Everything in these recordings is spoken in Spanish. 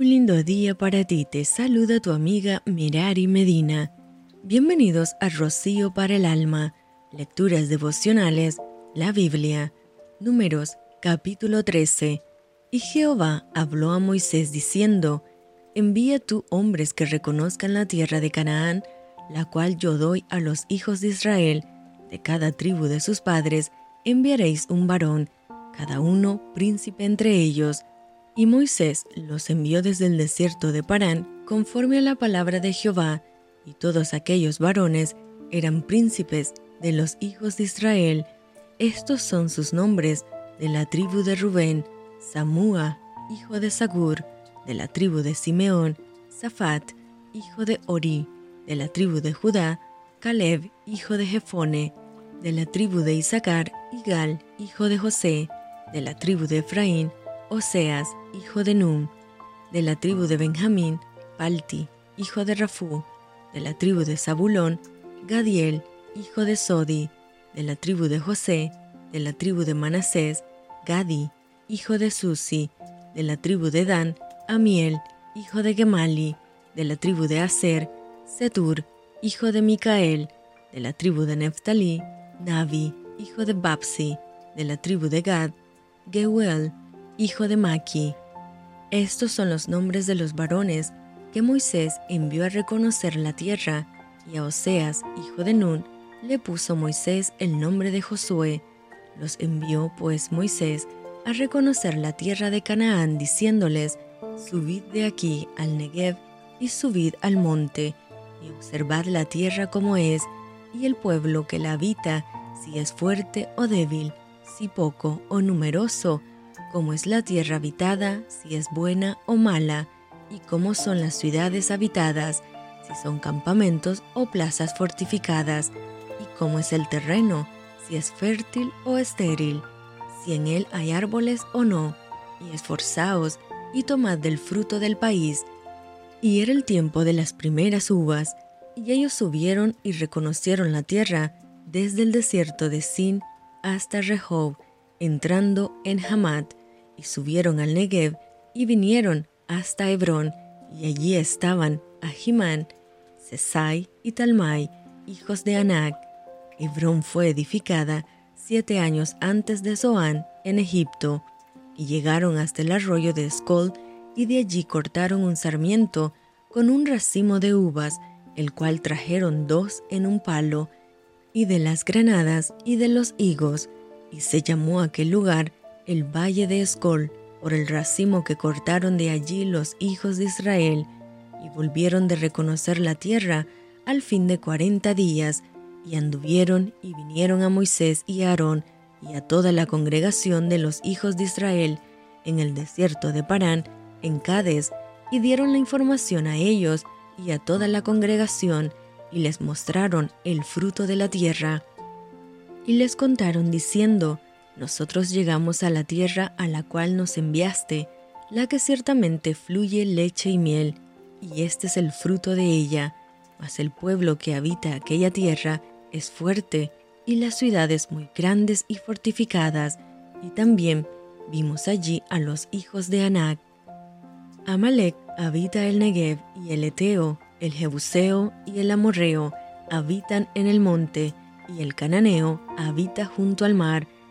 Un lindo día para ti, te saluda tu amiga Mirari Medina. Bienvenidos a Rocío para el Alma, Lecturas Devocionales, la Biblia, Números, capítulo 13. Y Jehová habló a Moisés diciendo, Envía tú hombres que reconozcan la tierra de Canaán, la cual yo doy a los hijos de Israel, de cada tribu de sus padres, enviaréis un varón, cada uno príncipe entre ellos, y Moisés los envió desde el desierto de Parán, conforme a la palabra de Jehová, y todos aquellos varones eran príncipes de los hijos de Israel. Estos son sus nombres de la tribu de Rubén, Samúa, hijo de Sagur, de la tribu de Simeón, Safat, hijo de Ori, de la tribu de Judá, Caleb, hijo de Jefone, de la tribu de Isaacar, Igal, hijo de José, de la tribu de Efraín, Oseas, hijo de Num, de la tribu de Benjamín, Palti, hijo de Rafú, de la tribu de Zabulón, Gadiel, hijo de Sodi, de la tribu de José, de la tribu de Manasés, Gadi, hijo de Susi, de la tribu de Dan, Amiel, hijo de Gemali, de la tribu de Aser, Setur, hijo de Micael, de la tribu de Neftalí, Navi, hijo de Babsi, de la tribu de Gad, Geuel, hijo de Maki. Estos son los nombres de los varones que Moisés envió a reconocer la tierra, y a Oseas, hijo de Nun, le puso Moisés el nombre de Josué. Los envió pues Moisés a reconocer la tierra de Canaán, diciéndoles, Subid de aquí al Negev y subid al monte, y observad la tierra como es, y el pueblo que la habita, si es fuerte o débil, si poco o numeroso, cómo es la tierra habitada, si es buena o mala, y cómo son las ciudades habitadas, si son campamentos o plazas fortificadas, y cómo es el terreno, si es fértil o estéril, si en él hay árboles o no, y esforzaos y tomad del fruto del país. Y era el tiempo de las primeras uvas, y ellos subieron y reconocieron la tierra desde el desierto de Sin hasta Rehob, entrando en Hamat, y subieron al Negev y vinieron hasta Hebrón, y allí estaban Ahimán, Sesai y Talmai, hijos de Anac. Hebrón fue edificada siete años antes de Zoán en Egipto, y llegaron hasta el arroyo de Escol, y de allí cortaron un sarmiento con un racimo de uvas, el cual trajeron dos en un palo, y de las granadas y de los higos, y se llamó aquel lugar el valle de Escol, por el racimo que cortaron de allí los hijos de Israel, y volvieron de reconocer la tierra al fin de cuarenta días, y anduvieron y vinieron a Moisés y a Aarón y a toda la congregación de los hijos de Israel en el desierto de Parán, en Cades, y dieron la información a ellos y a toda la congregación, y les mostraron el fruto de la tierra. Y les contaron diciendo, nosotros llegamos a la tierra a la cual nos enviaste, la que ciertamente fluye leche y miel, y este es el fruto de ella. Mas el pueblo que habita aquella tierra es fuerte, y las ciudades muy grandes y fortificadas, y también vimos allí a los hijos de Anac. Amalek habita el Negev, y el Eteo, el Jebuseo y el Amorreo habitan en el monte, y el Cananeo habita junto al mar,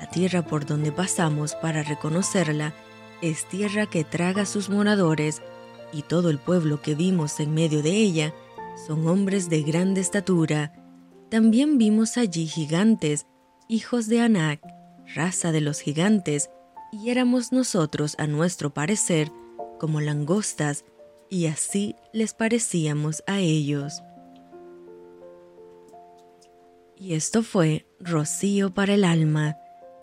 la tierra por donde pasamos para reconocerla es tierra que traga sus moradores, y todo el pueblo que vimos en medio de ella son hombres de grande estatura. También vimos allí gigantes, hijos de Anac, raza de los gigantes, y éramos nosotros, a nuestro parecer, como langostas, y así les parecíamos a ellos. Y esto fue Rocío para el alma